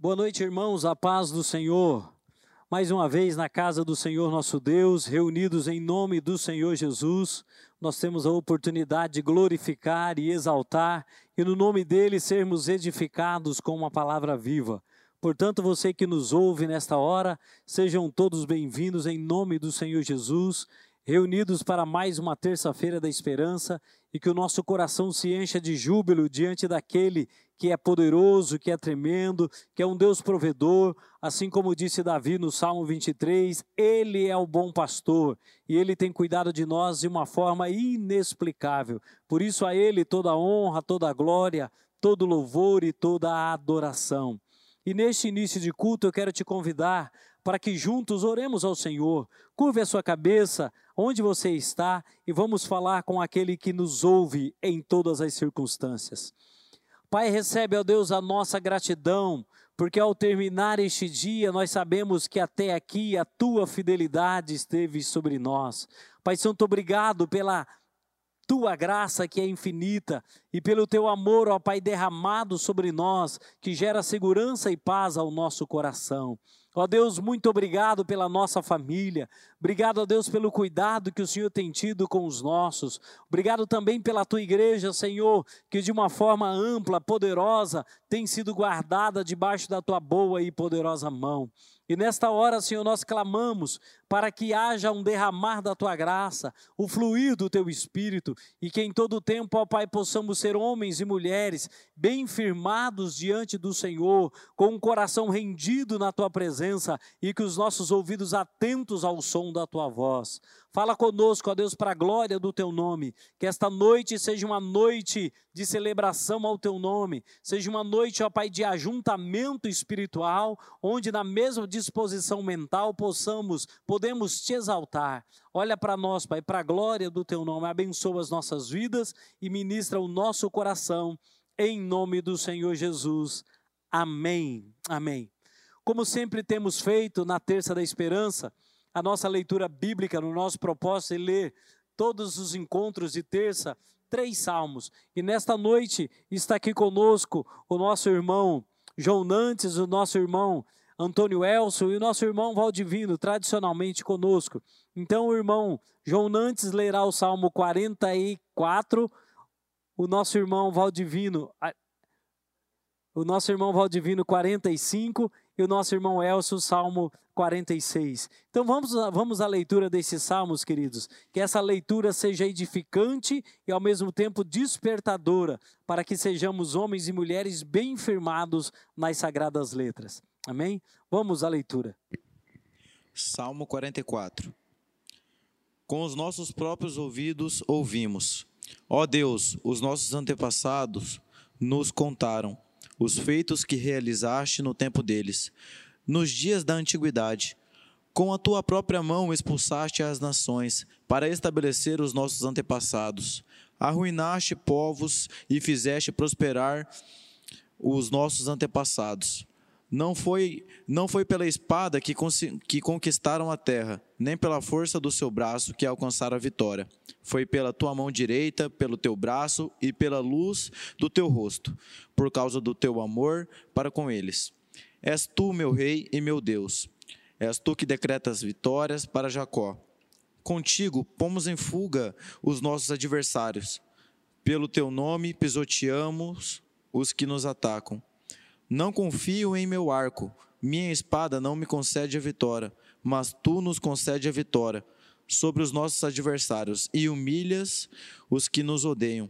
Boa noite, irmãos, a paz do Senhor. Mais uma vez na casa do Senhor nosso Deus, reunidos em nome do Senhor Jesus, nós temos a oportunidade de glorificar e exaltar e no nome dele sermos edificados com uma palavra viva. Portanto, você que nos ouve nesta hora, sejam todos bem-vindos em nome do Senhor Jesus, reunidos para mais uma terça-feira da esperança e que o nosso coração se encha de júbilo diante daquele que é poderoso, que é tremendo, que é um Deus provedor, assim como disse Davi no Salmo 23, ele é o bom pastor e ele tem cuidado de nós de uma forma inexplicável. Por isso a ele toda a honra, toda a glória, todo louvor e toda a adoração. E neste início de culto eu quero te convidar para que juntos oremos ao Senhor. Curve a sua cabeça onde você está e vamos falar com aquele que nos ouve em todas as circunstâncias. Pai, recebe, ó Deus, a nossa gratidão, porque ao terminar este dia, nós sabemos que até aqui a tua fidelidade esteve sobre nós. Pai Santo, obrigado pela tua graça que é infinita e pelo teu amor, ó Pai, derramado sobre nós, que gera segurança e paz ao nosso coração. Ó Deus, muito obrigado pela nossa família. Obrigado, ó Deus, pelo cuidado que o Senhor tem tido com os nossos. Obrigado também pela tua igreja, Senhor, que de uma forma ampla, poderosa, tem sido guardada debaixo da tua boa e poderosa mão. E nesta hora, Senhor, nós clamamos para que haja um derramar da tua graça, o fluir do teu espírito, e que em todo tempo, ó Pai, possamos ser homens e mulheres bem firmados diante do Senhor, com um coração rendido na tua presença e que os nossos ouvidos atentos ao som da tua voz. Fala conosco, ó Deus, para a glória do teu nome. Que esta noite seja uma noite de celebração ao teu nome, seja uma noite, ó Pai, de ajuntamento espiritual, onde na mesma disposição mental possamos, podemos te exaltar. Olha para nós, Pai, para a glória do teu nome. Abençoa as nossas vidas e ministra o nosso coração em nome do Senhor Jesus. Amém. Amém. Como sempre temos feito na terça da esperança, a nossa leitura bíblica, no nosso propósito é ler todos os encontros de terça, três salmos. E nesta noite está aqui conosco o nosso irmão João Nantes, o nosso irmão Antônio Elson e o nosso irmão Valdivino, tradicionalmente conosco. Então o irmão João Nantes lerá o Salmo 44, o nosso irmão Valdivino, o nosso irmão Valdivino 45 e o nosso irmão Elcio, Salmo 46. Então vamos, vamos à leitura desses salmos, queridos. Que essa leitura seja edificante e ao mesmo tempo despertadora, para que sejamos homens e mulheres bem firmados nas sagradas letras. Amém? Vamos à leitura. Salmo 44. Com os nossos próprios ouvidos ouvimos. Ó Deus, os nossos antepassados nos contaram os feitos que realizaste no tempo deles nos dias da antiguidade. Com a tua própria mão expulsaste as nações para estabelecer os nossos antepassados. Arruinaste povos e fizeste prosperar os nossos antepassados. Não foi, não foi pela espada que, que conquistaram a terra, nem pela força do seu braço que alcançaram a vitória. Foi pela tua mão direita, pelo teu braço e pela luz do teu rosto, por causa do teu amor para com eles. És tu, meu rei e meu Deus. És tu que decretas vitórias para Jacó. Contigo pomos em fuga os nossos adversários. Pelo teu nome pisoteamos os que nos atacam. Não confio em meu arco, minha espada não me concede a vitória, mas tu nos concede a vitória sobre os nossos adversários e humilhas os que nos odeiam.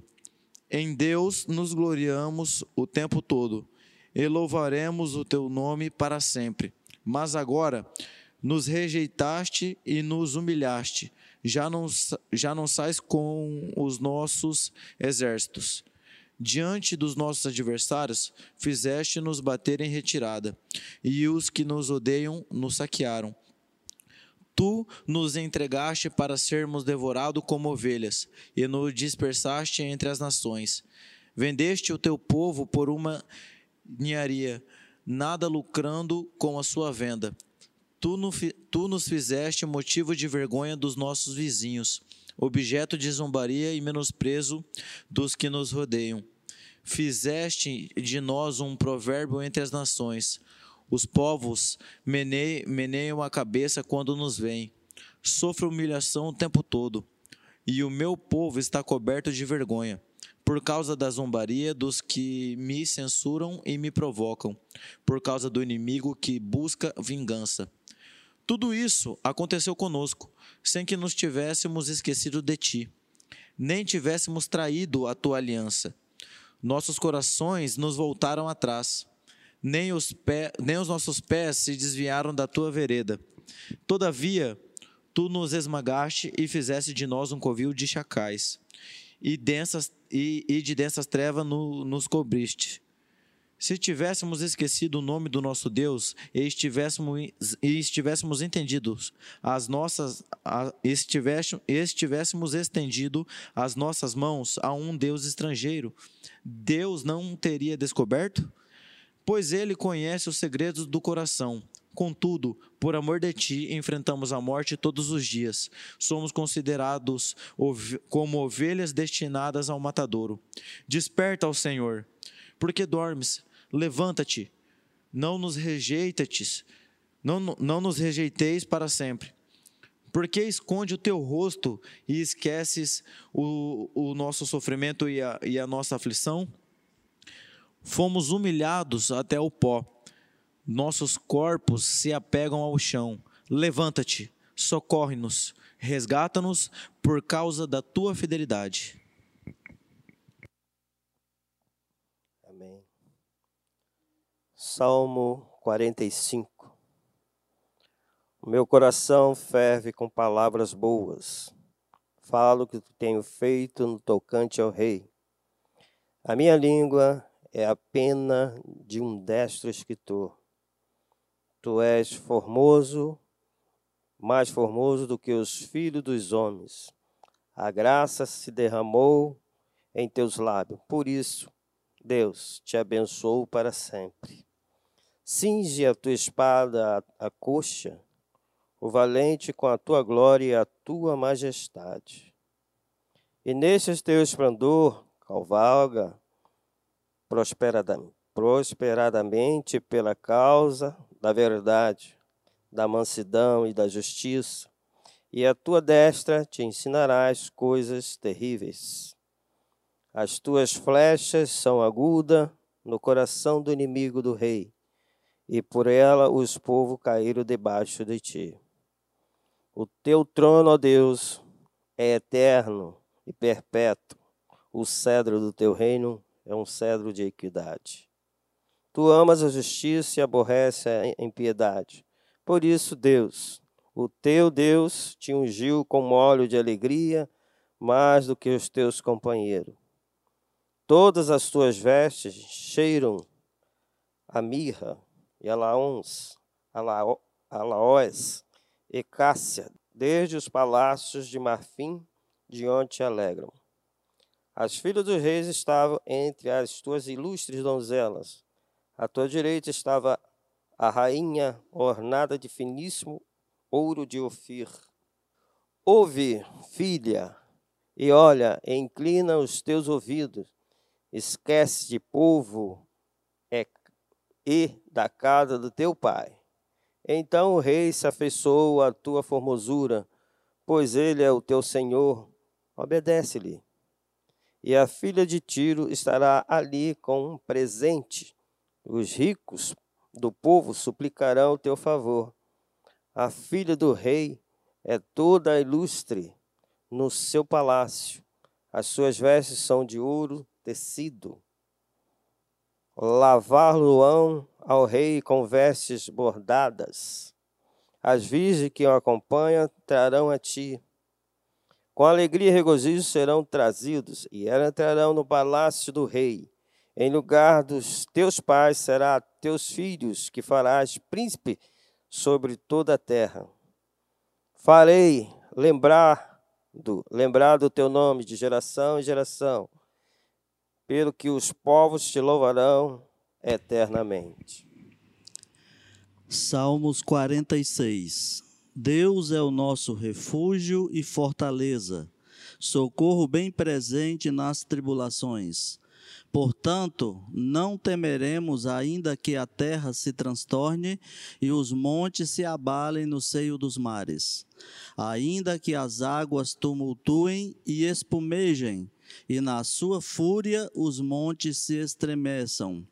Em Deus nos gloriamos o tempo todo e louvaremos o teu nome para sempre. Mas agora nos rejeitaste e nos humilhaste, já não, já não sais com os nossos exércitos. Diante dos nossos adversários, fizeste-nos bater em retirada, e os que nos odeiam nos saquearam. Tu nos entregaste para sermos devorados como ovelhas, e nos dispersaste entre as nações. Vendeste o teu povo por uma ninharia, nada lucrando com a sua venda. Tu, no, tu nos fizeste motivo de vergonha dos nossos vizinhos, objeto de zombaria e menosprezo dos que nos rodeiam. Fizeste de nós um provérbio entre as nações. Os povos meneiam a cabeça quando nos veem. Sofre humilhação o tempo todo. E o meu povo está coberto de vergonha, por causa da zombaria dos que me censuram e me provocam, por causa do inimigo que busca vingança. Tudo isso aconteceu conosco, sem que nos tivéssemos esquecido de ti, nem tivéssemos traído a tua aliança. Nossos corações nos voltaram atrás, nem os, pé, nem os nossos pés se desviaram da tua vereda. Todavia, tu nos esmagaste e fizeste de nós um covil de chacais, e, densas, e, e de densas trevas no, nos cobriste. Se tivéssemos esquecido o nome do nosso Deus e estivéssemos, e estivéssemos entendidos as nossas, a, estivéssemos, estivéssemos estendido as nossas mãos a um Deus estrangeiro, Deus não teria descoberto? Pois ele conhece os segredos do coração. Contudo, por amor de ti, enfrentamos a morte todos os dias. Somos considerados como ovelhas destinadas ao matadouro. Desperta ao Senhor. Porque dormes? Levanta-te. Não nos rejeites. Não, não nos rejeiteis para sempre. Porque esconde o teu rosto e esqueces o, o nosso sofrimento e a, e a nossa aflição? Fomos humilhados até o pó nossos corpos se apegam ao chão. Levanta-te, socorre-nos, resgata-nos por causa da tua fidelidade. Amém. Salmo 45. O meu coração ferve com palavras boas. Falo que tenho feito no tocante ao rei. A minha língua é a pena de um destro escritor. Tu és formoso, mais formoso do que os filhos dos homens. A graça se derramou em teus lábios. Por isso, Deus te abençoou para sempre. Cinge a tua espada à coxa, o valente com a tua glória e a tua majestade. E neste teu esplendor, cavalga prosperadamente pela causa da verdade, da mansidão e da justiça, e a tua destra te ensinará as coisas terríveis. As tuas flechas são agudas no coração do inimigo do rei, e por ela os povos caíram debaixo de ti. O teu trono, ó Deus, é eterno e perpétuo. O cedro do teu reino é um cedro de equidade. Tu amas a justiça e aborrece a impiedade. Por isso, Deus, o teu Deus, te ungiu com óleo de alegria mais do que os teus companheiros. Todas as tuas vestes cheiram a mirra e a laons, a laós e cássia, desde os palácios de marfim, de onde te alegram. As filhas dos reis estavam entre as tuas ilustres donzelas à tua direita estava a rainha ornada de finíssimo ouro de Ofir. Ouve, filha, e olha, e inclina os teus ouvidos. Esquece de povo e da casa do teu pai. Então o rei se afeiçoou à tua formosura, pois ele é o teu senhor. Obedece-lhe. E a filha de Tiro estará ali com um presente os ricos do povo suplicarão o teu favor. A filha do rei é toda ilustre no seu palácio. As suas vestes são de ouro tecido. Lavar-lo-ão ao rei com vestes bordadas. As virgens que o acompanham trarão a ti. Com alegria e regozijo serão trazidos, e entrarão no palácio do rei. Em lugar dos teus pais será teus filhos que farás príncipe sobre toda a terra. Farei lembrar do, lembrar do teu nome de geração em geração, pelo que os povos te louvarão eternamente. Salmos 46 Deus é o nosso refúgio e fortaleza, socorro bem presente nas tribulações. Portanto, não temeremos, ainda que a terra se transtorne e os montes se abalem no seio dos mares, ainda que as águas tumultuem e espumejem, e na sua fúria os montes se estremeçam.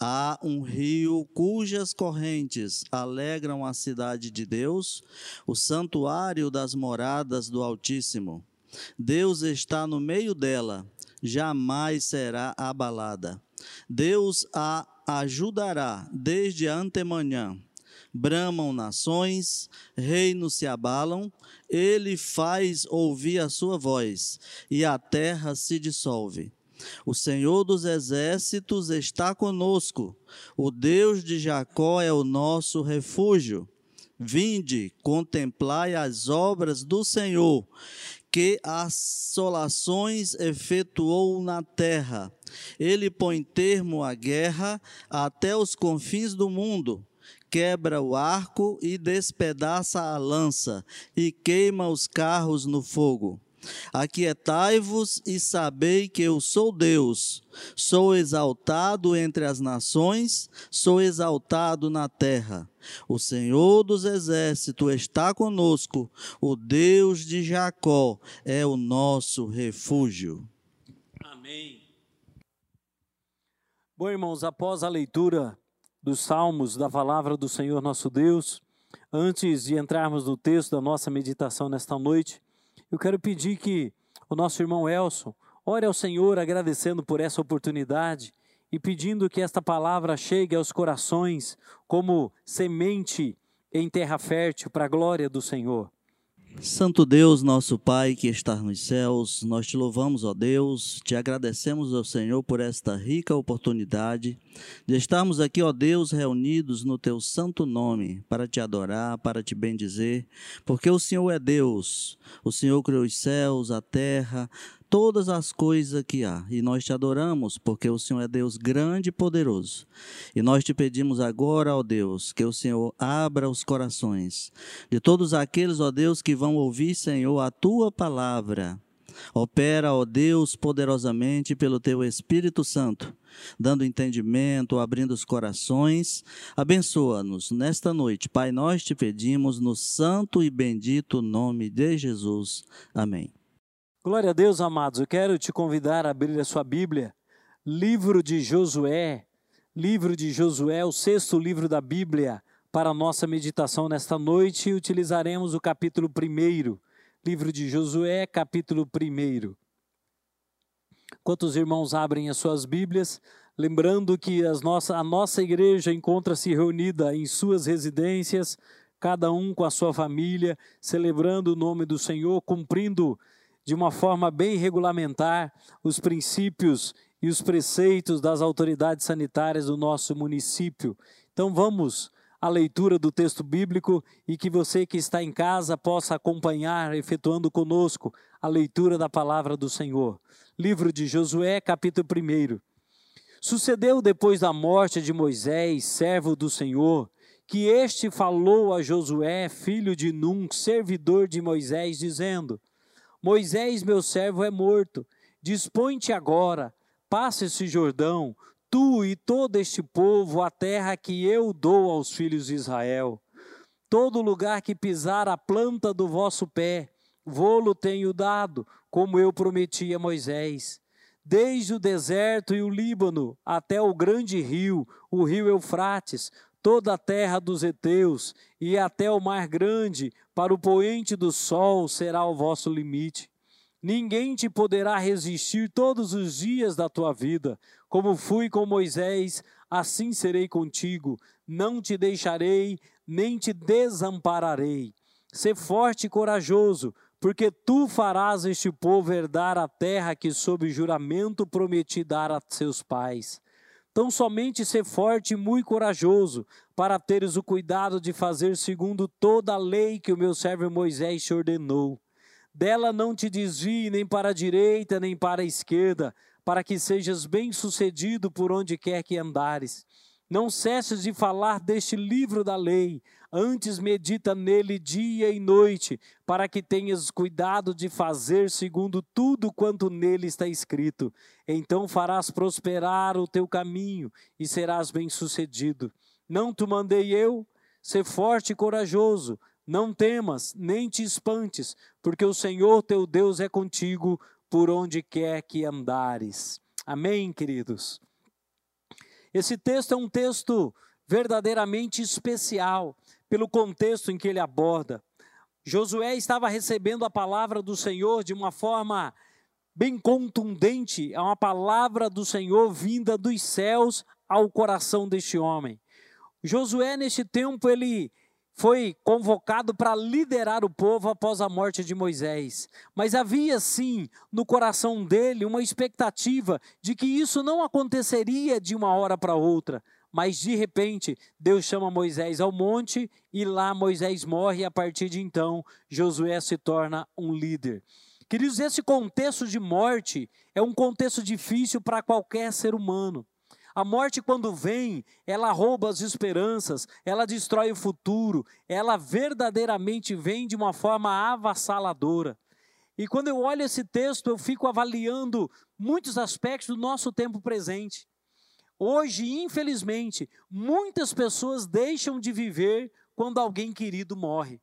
Há um rio cujas correntes alegram a cidade de Deus, o santuário das moradas do Altíssimo. Deus está no meio dela jamais será abalada. Deus a ajudará desde a antemanhã. Bramam nações, reinos se abalam, ele faz ouvir a sua voz, e a terra se dissolve. O Senhor dos exércitos está conosco, o Deus de Jacó é o nosso refúgio. Vinde, contemplai as obras do Senhor, que assolações efetuou na terra. Ele põe termo à guerra até os confins do mundo. Quebra o arco e despedaça a lança, e queima os carros no fogo. Aquietai-vos e sabei que eu sou Deus. Sou exaltado entre as nações, sou exaltado na terra. O Senhor dos exércitos está conosco, o Deus de Jacó é o nosso refúgio. Amém. Bom, irmãos, após a leitura dos Salmos, da palavra do Senhor nosso Deus, antes de entrarmos no texto da nossa meditação nesta noite, eu quero pedir que o nosso irmão Elson ore ao Senhor agradecendo por essa oportunidade e pedindo que esta palavra chegue aos corações como semente em terra fértil para a glória do Senhor. Santo Deus, nosso Pai que está nos céus, nós te louvamos, ó Deus, te agradecemos, ó Senhor, por esta rica oportunidade de estarmos aqui, ó Deus, reunidos no teu santo nome, para te adorar, para te bendizer, porque o Senhor é Deus, o Senhor criou os céus, a terra, todas as coisas que há. E nós te adoramos, porque o Senhor é Deus grande e poderoso. E nós te pedimos agora, ó Deus, que o Senhor abra os corações de todos aqueles, ó Deus, que vão ouvir, Senhor, a tua palavra. Opera, ó Deus, poderosamente pelo teu Espírito Santo, dando entendimento, abrindo os corações. Abençoa-nos nesta noite. Pai, nós te pedimos no santo e bendito nome de Jesus. Amém. Glória a Deus, amados. Eu quero te convidar a abrir a sua Bíblia, livro de Josué, livro de Josué, o sexto livro da Bíblia, para a nossa meditação nesta noite. Utilizaremos o capítulo 1, livro de Josué, capítulo 1. Enquanto os irmãos abrem as suas Bíblias, lembrando que as nossa, a nossa igreja encontra-se reunida em suas residências, cada um com a sua família, celebrando o nome do Senhor, cumprindo de uma forma bem regulamentar os princípios e os preceitos das autoridades sanitárias do nosso município. Então vamos à leitura do texto bíblico e que você que está em casa possa acompanhar, efetuando conosco a leitura da palavra do Senhor. Livro de Josué, capítulo 1. Sucedeu depois da morte de Moisés, servo do Senhor, que este falou a Josué, filho de Num, servidor de Moisés, dizendo: Moisés, meu servo, é morto. Dispõe-te agora, passa esse Jordão, tu e todo este povo, a terra que eu dou aos filhos de Israel. Todo lugar que pisar a planta do vosso pé, vô-lo tenho dado, como eu prometi a Moisés. Desde o deserto e o Líbano até o grande rio, o rio Eufrates, toda a terra dos heteus e até o mar grande, para o poente do sol será o vosso limite. Ninguém te poderá resistir todos os dias da tua vida. Como fui com Moisés, assim serei contigo. Não te deixarei, nem te desampararei. Sê forte e corajoso, porque tu farás este povo herdar a terra que, sob juramento, prometi dar a seus pais. Tão somente ser forte e muito corajoso, para teres o cuidado de fazer segundo toda a lei que o meu servo Moisés te ordenou. Dela não te desvie nem para a direita nem para a esquerda, para que sejas bem-sucedido por onde quer que andares. Não cesses de falar deste livro da lei, antes medita nele dia e noite, para que tenhas cuidado de fazer segundo tudo quanto nele está escrito. Então farás prosperar o teu caminho e serás bem-sucedido. Não te mandei eu? Ser forte e corajoso, não temas, nem te espantes, porque o Senhor teu Deus é contigo por onde quer que andares. Amém, queridos? Esse texto é um texto verdadeiramente especial, pelo contexto em que ele aborda. Josué estava recebendo a palavra do Senhor de uma forma bem contundente, é uma palavra do Senhor vinda dos céus ao coração deste homem. Josué, neste tempo, ele foi convocado para liderar o povo após a morte de Moisés. Mas havia sim no coração dele uma expectativa de que isso não aconteceria de uma hora para outra. Mas de repente, Deus chama Moisés ao monte e lá Moisés morre, e a partir de então, Josué se torna um líder. Queridos, esse contexto de morte é um contexto difícil para qualquer ser humano. A morte, quando vem, ela rouba as esperanças, ela destrói o futuro, ela verdadeiramente vem de uma forma avassaladora. E quando eu olho esse texto, eu fico avaliando muitos aspectos do nosso tempo presente. Hoje, infelizmente, muitas pessoas deixam de viver quando alguém querido morre.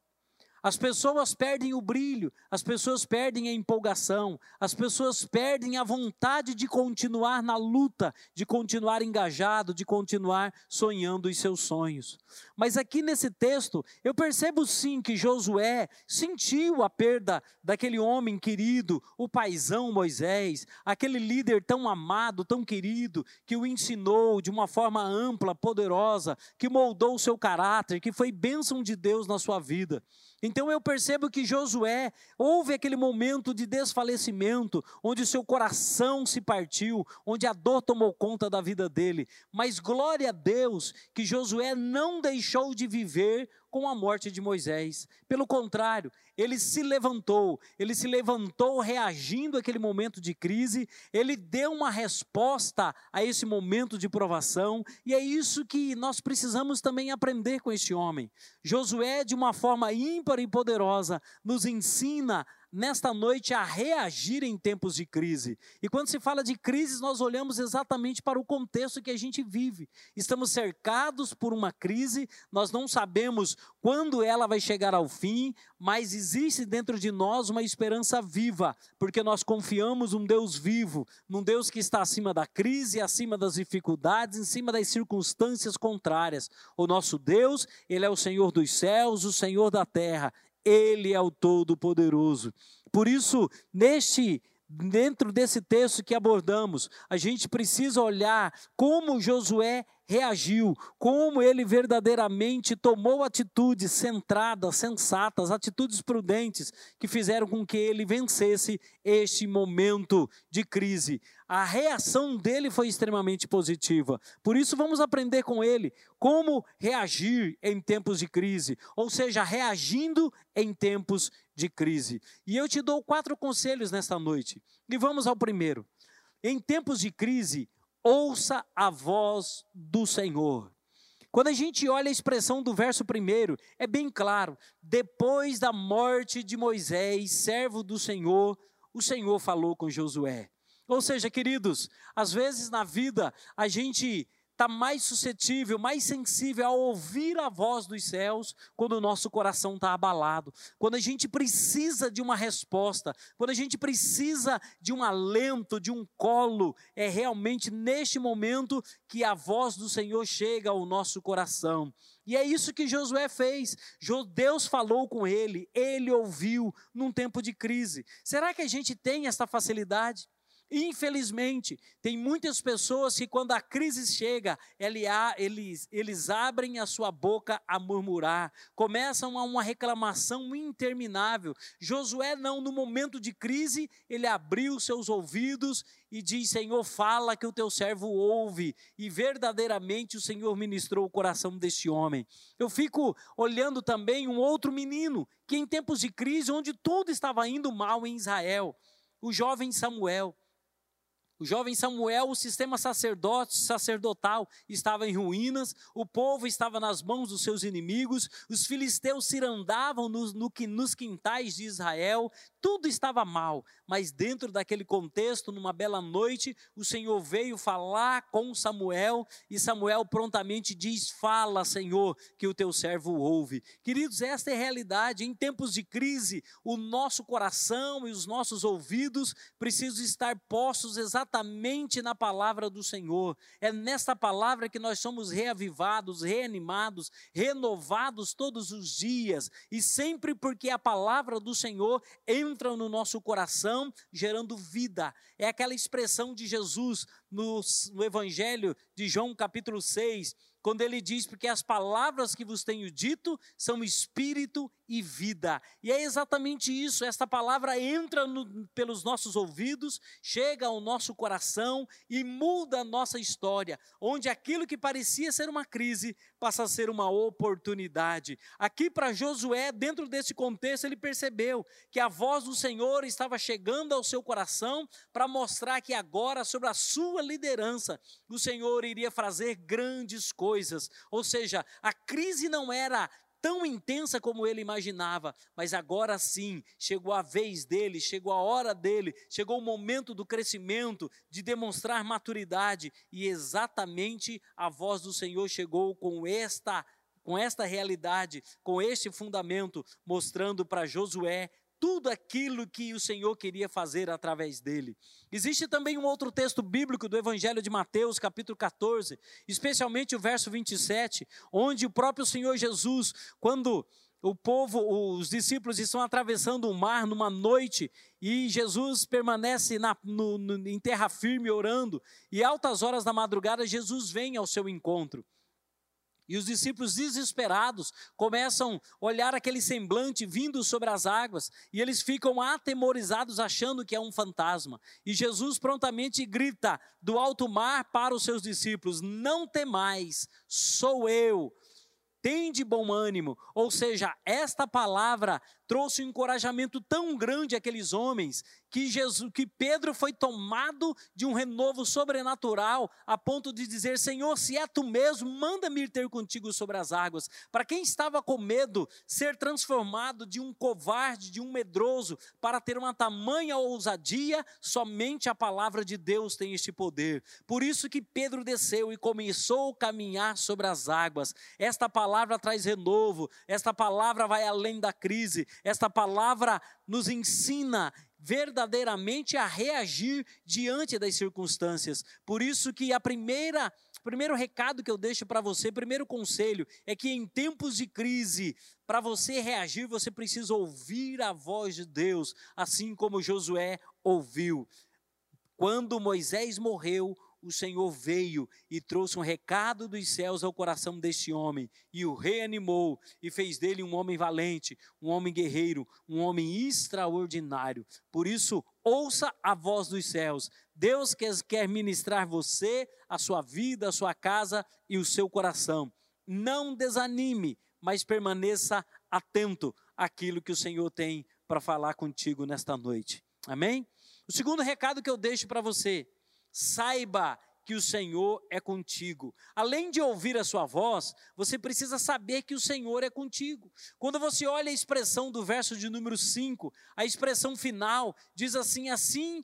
As pessoas perdem o brilho, as pessoas perdem a empolgação, as pessoas perdem a vontade de continuar na luta, de continuar engajado, de continuar sonhando os seus sonhos. Mas aqui nesse texto, eu percebo sim que Josué sentiu a perda daquele homem querido, o paizão Moisés, aquele líder tão amado, tão querido, que o ensinou de uma forma ampla, poderosa, que moldou o seu caráter, que foi bênção de Deus na sua vida. Então eu percebo que Josué, houve aquele momento de desfalecimento, onde seu coração se partiu, onde a dor tomou conta da vida dele. Mas glória a Deus que Josué não deixou de viver com a morte de Moisés. Pelo contrário, ele se levantou, ele se levantou reagindo àquele momento de crise, ele deu uma resposta a esse momento de provação, e é isso que nós precisamos também aprender com este homem. Josué, de uma forma ímpar e poderosa, nos ensina nesta noite a reagir em tempos de crise. E quando se fala de crise, nós olhamos exatamente para o contexto que a gente vive. Estamos cercados por uma crise, nós não sabemos quando ela vai chegar ao fim, mas existe dentro de nós uma esperança viva, porque nós confiamos num Deus vivo, num Deus que está acima da crise, acima das dificuldades, em cima das circunstâncias contrárias. O nosso Deus, ele é o Senhor dos céus, o Senhor da terra, ele é o Todo-Poderoso. Por isso, neste dentro desse texto que abordamos, a gente precisa olhar como Josué reagiu, como ele verdadeiramente tomou atitudes centradas, sensatas, atitudes prudentes que fizeram com que ele vencesse este momento de crise. A reação dele foi extremamente positiva. Por isso vamos aprender com ele como reagir em tempos de crise, ou seja, reagindo em tempos de crise. E eu te dou quatro conselhos nesta noite. E vamos ao primeiro. Em tempos de crise, ouça a voz do Senhor. Quando a gente olha a expressão do verso primeiro, é bem claro: depois da morte de Moisés, servo do Senhor, o Senhor falou com Josué. Ou seja, queridos, às vezes na vida a gente está mais suscetível, mais sensível a ouvir a voz dos céus quando o nosso coração está abalado, quando a gente precisa de uma resposta, quando a gente precisa de um alento, de um colo, é realmente neste momento que a voz do Senhor chega ao nosso coração. E é isso que Josué fez. Deus falou com ele, ele ouviu num tempo de crise. Será que a gente tem essa facilidade? Infelizmente, tem muitas pessoas que, quando a crise chega, eles, eles abrem a sua boca a murmurar, começam a uma reclamação interminável. Josué, não, no momento de crise, ele abriu seus ouvidos e diz: Senhor, fala que o teu servo ouve. E verdadeiramente o Senhor ministrou o coração deste homem. Eu fico olhando também um outro menino, que em tempos de crise, onde tudo estava indo mal em Israel, o jovem Samuel. Jovem Samuel, o sistema sacerdotal estava em ruínas, o povo estava nas mãos dos seus inimigos, os filisteus cirandavam no, no, nos quintais de Israel, tudo estava mal, mas dentro daquele contexto, numa bela noite, o Senhor veio falar com Samuel e Samuel prontamente diz: Fala, Senhor, que o teu servo ouve. Queridos, esta é a realidade. Em tempos de crise, o nosso coração e os nossos ouvidos precisam estar postos exatamente na palavra do Senhor. É nesta palavra que nós somos reavivados, reanimados, renovados todos os dias e sempre porque a palavra do Senhor entra no nosso coração, gerando vida. É aquela expressão de Jesus no, no Evangelho de João, capítulo 6, quando ele diz: Porque as palavras que vos tenho dito são espírito e vida. E é exatamente isso, esta palavra entra no, pelos nossos ouvidos, chega ao nosso coração e muda a nossa história, onde aquilo que parecia ser uma crise passa a ser uma oportunidade. Aqui para Josué, dentro desse contexto, ele percebeu que a voz do Senhor estava chegando ao seu coração para mostrar que agora, sobre a sua liderança, o Senhor iria fazer grandes coisas. Ou seja, a crise não era tão intensa como ele imaginava, mas agora sim, chegou a vez dele, chegou a hora dele, chegou o momento do crescimento, de demonstrar maturidade, e exatamente a voz do Senhor chegou com esta com esta realidade, com este fundamento, mostrando para Josué tudo aquilo que o Senhor queria fazer através dele. Existe também um outro texto bíblico do Evangelho de Mateus, capítulo 14, especialmente o verso 27, onde o próprio Senhor Jesus, quando o povo, os discípulos estão atravessando o mar numa noite e Jesus permanece na, no, no, em terra firme orando, e altas horas da madrugada Jesus vem ao seu encontro. E os discípulos desesperados começam a olhar aquele semblante vindo sobre as águas e eles ficam atemorizados achando que é um fantasma. E Jesus prontamente grita do alto mar para os seus discípulos: Não temais, sou eu. Tende bom ânimo. Ou seja, esta palavra trouxe um encorajamento tão grande àqueles homens que Jesus, que Pedro foi tomado de um renovo sobrenatural a ponto de dizer: Senhor, se é tu mesmo, manda-me ir ter contigo sobre as águas. Para quem estava com medo, ser transformado de um covarde, de um medroso, para ter uma tamanha ousadia, somente a palavra de Deus tem este poder. Por isso que Pedro desceu e começou a caminhar sobre as águas. Esta palavra traz renovo, esta palavra vai além da crise, esta palavra nos ensina verdadeiramente a reagir diante das circunstâncias. Por isso que a primeira primeiro recado que eu deixo para você, primeiro conselho, é que em tempos de crise, para você reagir, você precisa ouvir a voz de Deus, assim como Josué ouviu. Quando Moisés morreu, o Senhor veio e trouxe um recado dos céus ao coração deste homem e o reanimou e fez dele um homem valente, um homem guerreiro, um homem extraordinário. Por isso, ouça a voz dos céus. Deus quer, ministrar você, a sua vida, a sua casa e o seu coração. Não desanime, mas permaneça atento àquilo que o Senhor tem para falar contigo nesta noite. Amém? O segundo recado que eu deixo para você saiba que o Senhor é contigo. Além de ouvir a sua voz, você precisa saber que o Senhor é contigo. Quando você olha a expressão do verso de número 5, a expressão final diz assim: Assim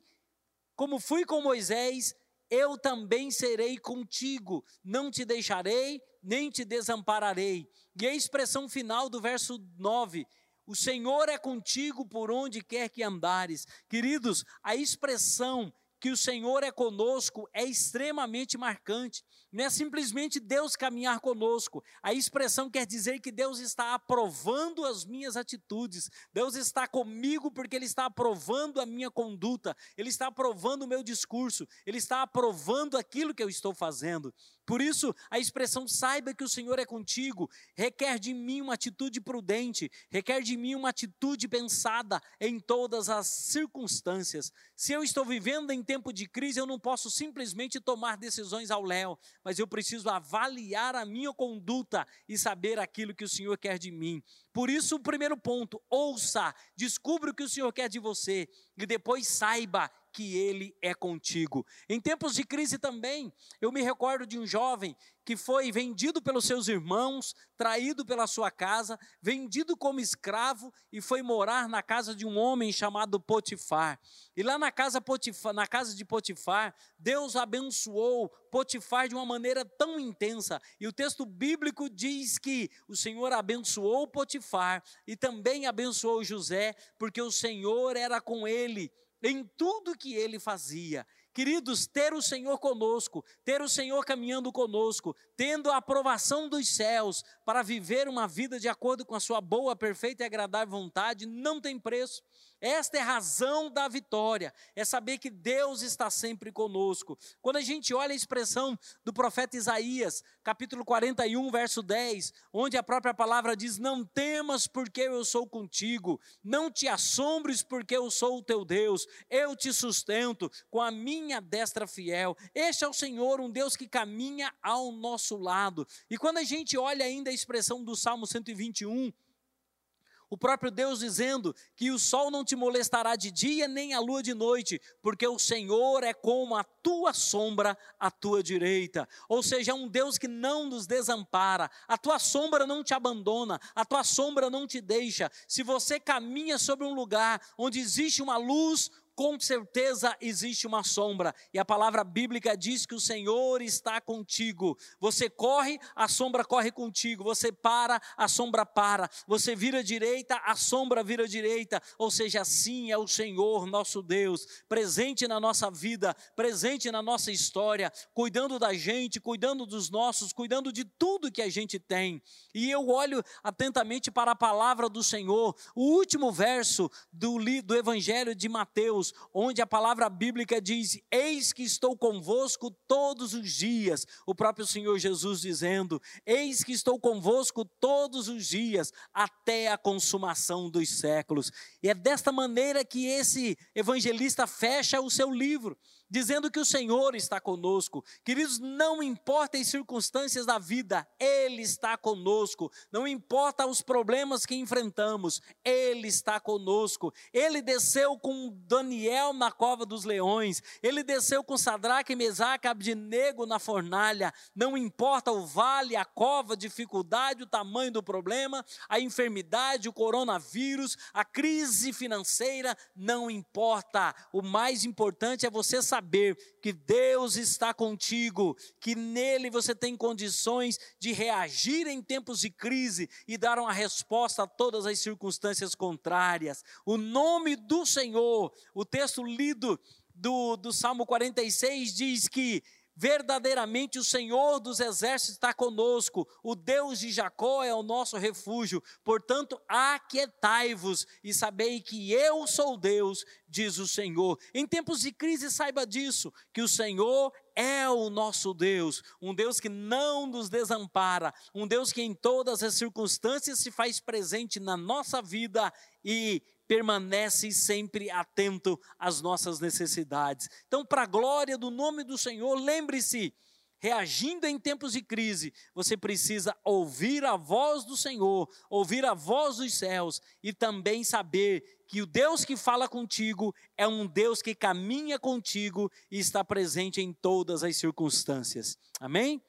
como fui com Moisés, eu também serei contigo, não te deixarei, nem te desampararei. E a expressão final do verso 9 o Senhor é contigo por onde quer que andares. Queridos, a expressão que o Senhor é conosco é extremamente marcante. Não é simplesmente Deus caminhar conosco. A expressão quer dizer que Deus está aprovando as minhas atitudes. Deus está comigo porque Ele está aprovando a minha conduta. Ele está aprovando o meu discurso. Ele está aprovando aquilo que eu estou fazendo. Por isso, a expressão saiba que o Senhor é contigo requer de mim uma atitude prudente, requer de mim uma atitude pensada em todas as circunstâncias. Se eu estou vivendo em tempo de crise, eu não posso simplesmente tomar decisões ao léu, mas eu preciso avaliar a minha conduta e saber aquilo que o Senhor quer de mim. Por isso, o primeiro ponto, ouça, descubra o que o Senhor quer de você e depois saiba que Ele é contigo. Em tempos de crise também, eu me recordo de um jovem que foi vendido pelos seus irmãos, traído pela sua casa, vendido como escravo e foi morar na casa de um homem chamado Potifar. E lá na casa, Potifar, na casa de Potifar, Deus abençoou Potifar de uma maneira tão intensa. E o texto bíblico diz que o Senhor abençoou Potifar e também abençoou José, porque o Senhor era com ele em tudo que ele fazia. Queridos, ter o Senhor conosco, ter o Senhor caminhando conosco, tendo a aprovação dos céus para viver uma vida de acordo com a sua boa, perfeita e agradável vontade, não tem preço. Esta é a razão da vitória, é saber que Deus está sempre conosco. Quando a gente olha a expressão do profeta Isaías, capítulo 41, verso 10, onde a própria palavra diz: Não temas, porque eu sou contigo, não te assombres, porque eu sou o teu Deus, eu te sustento com a minha destra fiel. Este é o Senhor, um Deus que caminha ao nosso lado. E quando a gente olha ainda a expressão do Salmo 121, o próprio Deus dizendo que o sol não te molestará de dia, nem a lua de noite, porque o Senhor é como a tua sombra à tua direita. Ou seja, é um Deus que não nos desampara, a tua sombra não te abandona, a tua sombra não te deixa. Se você caminha sobre um lugar onde existe uma luz, com certeza existe uma sombra, e a palavra bíblica diz que o Senhor está contigo. Você corre, a sombra corre contigo. Você para, a sombra para. Você vira direita, a sombra vira direita. Ou seja, assim é o Senhor nosso Deus, presente na nossa vida, presente na nossa história, cuidando da gente, cuidando dos nossos, cuidando de tudo que a gente tem. E eu olho atentamente para a palavra do Senhor, o último verso do, do Evangelho de Mateus Onde a palavra bíblica diz: Eis que estou convosco todos os dias. O próprio Senhor Jesus dizendo: Eis que estou convosco todos os dias, até a consumação dos séculos. E é desta maneira que esse evangelista fecha o seu livro dizendo que o Senhor está conosco. Queridos, não importa as circunstâncias da vida, Ele está conosco. Não importa os problemas que enfrentamos, Ele está conosco. Ele desceu com Daniel na cova dos leões, ele desceu com Sadraque, Mesaque, Abdinego na fornalha. Não importa o vale, a cova, a dificuldade, o tamanho do problema, a enfermidade, o coronavírus, a crise financeira, não importa. O mais importante é você saber saber que Deus está contigo, que nele você tem condições de reagir em tempos de crise e dar uma resposta a todas as circunstâncias contrárias. O nome do Senhor, o texto lido do, do Salmo 46 diz que Verdadeiramente o Senhor dos exércitos está conosco, o Deus de Jacó é o nosso refúgio. Portanto, aquietai-vos e sabei que eu sou Deus, diz o Senhor. Em tempos de crise, saiba disso, que o Senhor é o nosso Deus, um Deus que não nos desampara, um Deus que em todas as circunstâncias se faz presente na nossa vida e permanece sempre atento às nossas necessidades. Então, para a glória do nome do Senhor, lembre-se, reagindo em tempos de crise, você precisa ouvir a voz do Senhor, ouvir a voz dos céus e também saber que o Deus que fala contigo é um Deus que caminha contigo e está presente em todas as circunstâncias. Amém?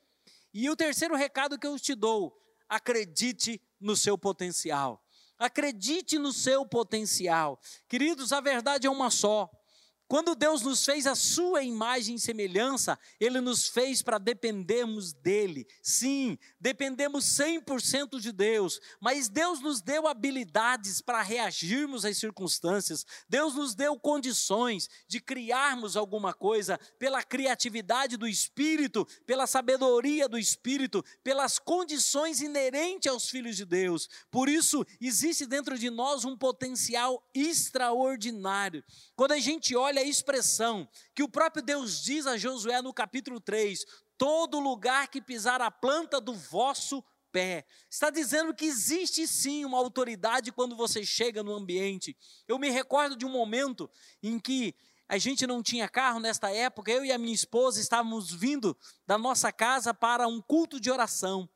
E o terceiro recado que eu te dou: acredite no seu potencial. Acredite no seu potencial. Queridos, a verdade é uma só. Quando Deus nos fez a sua imagem e semelhança, Ele nos fez para dependermos dEle. Sim, dependemos 100% de Deus, mas Deus nos deu habilidades para reagirmos às circunstâncias. Deus nos deu condições de criarmos alguma coisa pela criatividade do Espírito, pela sabedoria do Espírito, pelas condições inerentes aos filhos de Deus. Por isso, existe dentro de nós um potencial extraordinário. Quando a gente olha a expressão que o próprio Deus diz a Josué no capítulo 3: todo lugar que pisar a planta do vosso pé. Está dizendo que existe sim uma autoridade quando você chega no ambiente. Eu me recordo de um momento em que a gente não tinha carro nesta época, eu e a minha esposa estávamos vindo da nossa casa para um culto de oração.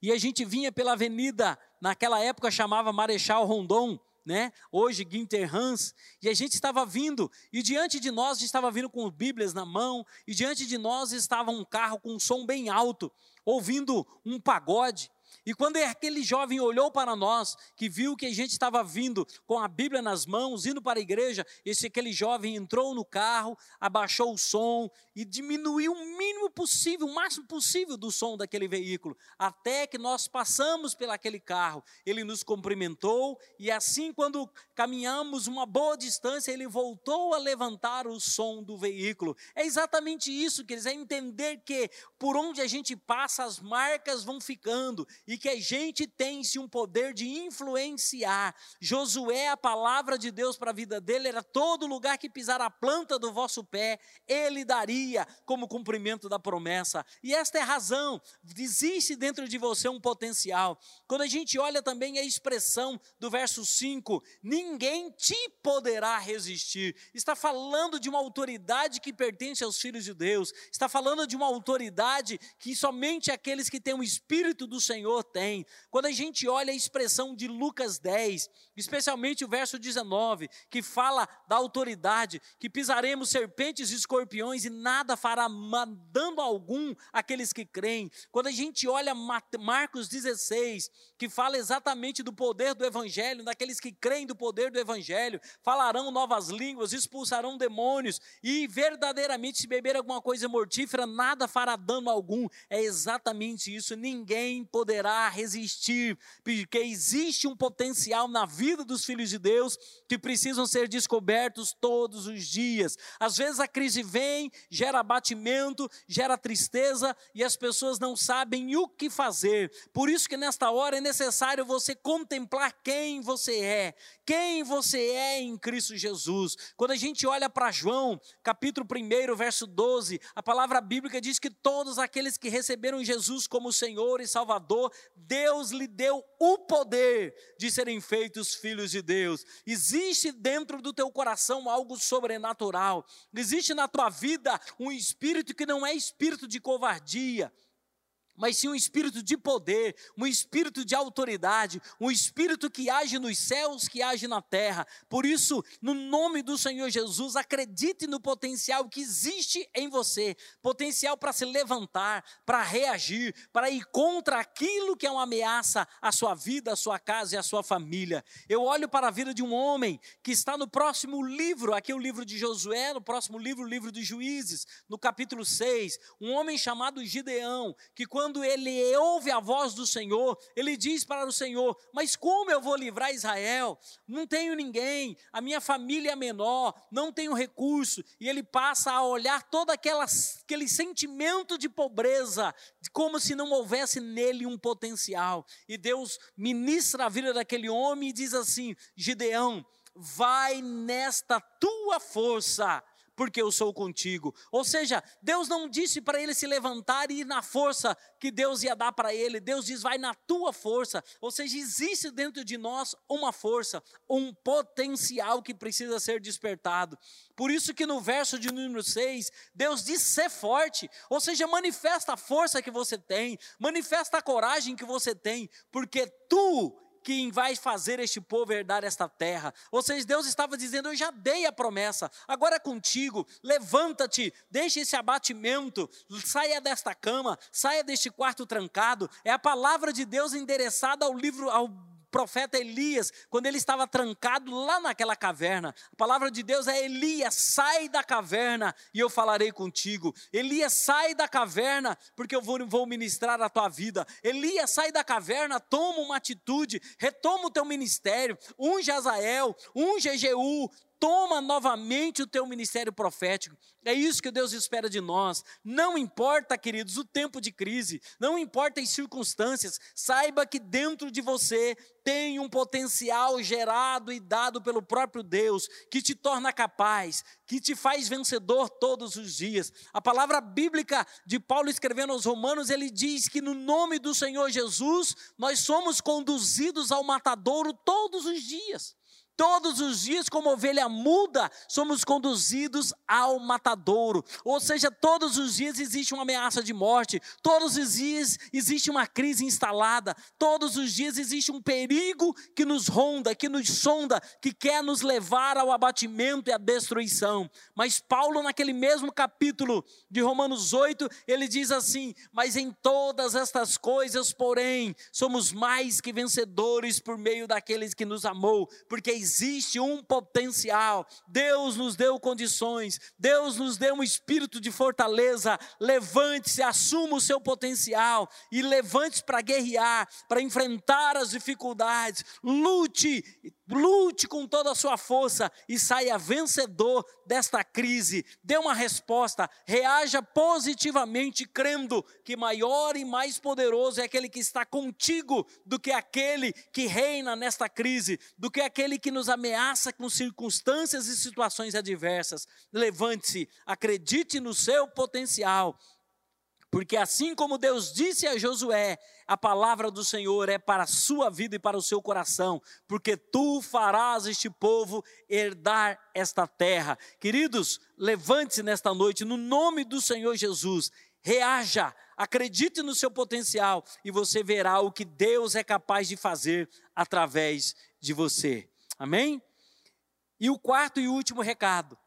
E a gente vinha pela avenida, naquela época chamava Marechal Rondon, né? Hoje Ginter Hans, e a gente estava vindo, e diante de nós a gente estava vindo com Bíblias na mão, e diante de nós estava um carro com um som bem alto, ouvindo um pagode. E quando aquele jovem olhou para nós, que viu que a gente estava vindo com a Bíblia nas mãos, indo para a igreja, esse aquele jovem entrou no carro, abaixou o som e diminuiu o mínimo possível, o máximo possível do som daquele veículo, até que nós passamos pelaquele carro. Ele nos cumprimentou e assim quando caminhamos uma boa distância, ele voltou a levantar o som do veículo. É exatamente isso, queridos, é entender que por onde a gente passa as marcas vão ficando e que a gente tem sim um poder de influenciar. Josué, a palavra de Deus para a vida dele era todo lugar que pisar a planta do vosso pé, ele daria como cumprimento da promessa. E esta é a razão, existe dentro de você um potencial. Quando a gente olha também a expressão do verso 5, ninguém te poderá resistir. Está falando de uma autoridade que pertence aos filhos de Deus, está falando de uma autoridade que somente aqueles que têm o Espírito do Senhor Senhor tem. Quando a gente olha a expressão de Lucas 10, especialmente o verso 19, que fala da autoridade, que pisaremos serpentes e escorpiões e nada fará dano algum aqueles que creem. Quando a gente olha Marcos 16, que fala exatamente do poder do evangelho, daqueles que creem do poder do evangelho, falarão novas línguas, expulsarão demônios e verdadeiramente se beber alguma coisa mortífera, nada fará dano algum. É exatamente isso, ninguém poderá resistir, porque existe um potencial na vida dos filhos de Deus que precisam ser descobertos todos os dias. Às vezes a crise vem, gera abatimento, gera tristeza e as pessoas não sabem o que fazer. Por isso que nesta hora é necessário você contemplar quem você é, quem você é em Cristo Jesus. Quando a gente olha para João, capítulo 1, verso 12, a palavra bíblica diz que todos aqueles que receberam Jesus como Senhor e Salvador Deus lhe deu o poder de serem feitos filhos de Deus. Existe dentro do teu coração algo sobrenatural. Existe na tua vida um espírito que não é espírito de covardia, mas sim um espírito de poder, um espírito de autoridade, um espírito que age nos céus, que age na terra. Por isso, no nome do Senhor Jesus, acredite no potencial que existe em você potencial para se levantar, para reagir, para ir contra aquilo que é uma ameaça à sua vida, à sua casa e à sua família. Eu olho para a vida de um homem que está no próximo livro, aqui é o livro de Josué, no próximo livro, o livro dos Juízes, no capítulo 6, um homem chamado Gideão, que quando quando ele ouve a voz do Senhor, ele diz para o Senhor: Mas como eu vou livrar Israel? Não tenho ninguém, a minha família é menor, não tenho recurso. E ele passa a olhar todo aquela, aquele sentimento de pobreza, como se não houvesse nele um potencial. E Deus ministra a vida daquele homem e diz assim: Gideão, vai nesta tua força porque eu sou contigo. Ou seja, Deus não disse para ele se levantar e ir na força que Deus ia dar para ele. Deus diz: vai na tua força. Ou seja, existe dentro de nós uma força, um potencial que precisa ser despertado. Por isso que no verso de número 6, Deus diz ser forte, ou seja, manifesta a força que você tem, manifesta a coragem que você tem, porque tu quem vai fazer este povo herdar esta terra. Ou seja, Deus estava dizendo: Eu já dei a promessa, agora é contigo, levanta-te, deixe esse abatimento, saia desta cama, saia deste quarto trancado. É a palavra de Deus endereçada ao livro, ao profeta Elias, quando ele estava trancado lá naquela caverna. A palavra de Deus é: Elias, sai da caverna e eu falarei contigo. Elias, sai da caverna, porque eu vou, ministrar a tua vida. Elias, sai da caverna, toma uma atitude, retoma o teu ministério, unge Azael, unge Jeú, toma novamente o teu ministério profético. É isso que Deus espera de nós. Não importa, queridos, o tempo de crise, não importa as circunstâncias, saiba que dentro de você tem um potencial gerado e dado pelo próprio Deus, que te torna capaz, que te faz vencedor todos os dias. A palavra bíblica de Paulo escrevendo aos Romanos, ele diz que no nome do Senhor Jesus, nós somos conduzidos ao matadouro todos os dias. Todos os dias, como ovelha muda, somos conduzidos ao matadouro. Ou seja, todos os dias existe uma ameaça de morte, todos os dias existe uma crise instalada, todos os dias existe um perigo que nos ronda, que nos sonda, que quer nos levar ao abatimento e à destruição. Mas Paulo, naquele mesmo capítulo de Romanos 8, ele diz assim: Mas em todas estas coisas, porém, somos mais que vencedores por meio daqueles que nos amou, porque existe um potencial. Deus nos deu condições, Deus nos deu um espírito de fortaleza. Levante-se, assuma o seu potencial e levante-se para guerrear, para enfrentar as dificuldades. Lute, lute com toda a sua força e saia vencedor desta crise. Dê uma resposta, reaja positivamente, crendo que maior e mais poderoso é aquele que está contigo do que aquele que reina nesta crise, do que aquele que nos ameaça com circunstâncias e situações adversas. Levante-se, acredite no seu potencial. Porque assim como Deus disse a Josué, a palavra do Senhor é para a sua vida e para o seu coração, porque tu farás este povo herdar esta terra. Queridos, levante-se nesta noite no nome do Senhor Jesus. Reaja, acredite no seu potencial e você verá o que Deus é capaz de fazer através de você. Amém? E o quarto e último recado: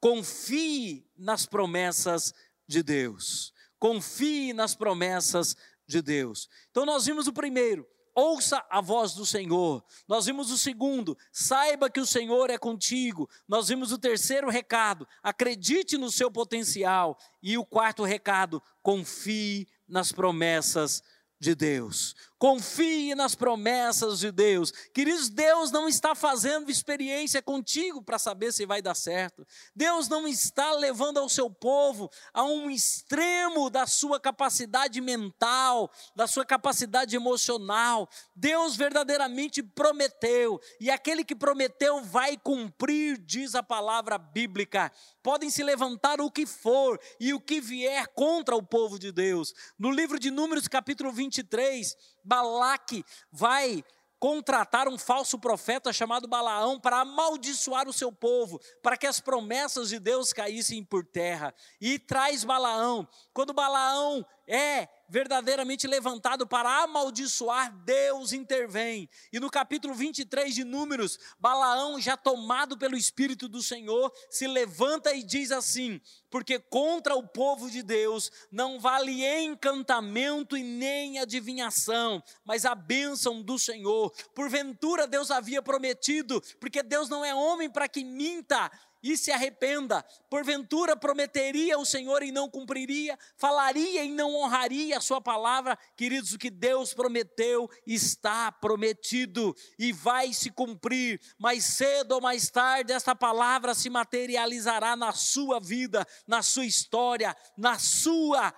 confie nas promessas de Deus. Confie nas promessas de Deus. Então nós vimos o primeiro, ouça a voz do Senhor. Nós vimos o segundo, saiba que o Senhor é contigo. Nós vimos o terceiro recado, acredite no seu potencial. E o quarto recado, confie nas promessas de Deus. Confie nas promessas de Deus. Queridos, Deus não está fazendo experiência contigo para saber se vai dar certo. Deus não está levando ao seu povo a um extremo da sua capacidade mental, da sua capacidade emocional. Deus verdadeiramente prometeu, e aquele que prometeu vai cumprir, diz a palavra bíblica. Podem se levantar o que for e o que vier contra o povo de Deus. No livro de Números, capítulo 23, Balaque vai contratar um falso profeta chamado Balaão para amaldiçoar o seu povo, para que as promessas de Deus caíssem por terra. E traz Balaão. Quando Balaão é verdadeiramente levantado para amaldiçoar, Deus intervém. E no capítulo 23 de Números, Balaão, já tomado pelo Espírito do Senhor, se levanta e diz assim: Porque contra o povo de Deus não vale encantamento e nem adivinhação, mas a bênção do Senhor. Porventura Deus havia prometido, porque Deus não é homem para que minta e se arrependa. Porventura prometeria o Senhor e não cumpriria, falaria e não honraria a sua palavra. Queridos, o que Deus prometeu está prometido e vai se cumprir. Mais cedo ou mais tarde, esta palavra se materializará na sua vida, na sua história, na sua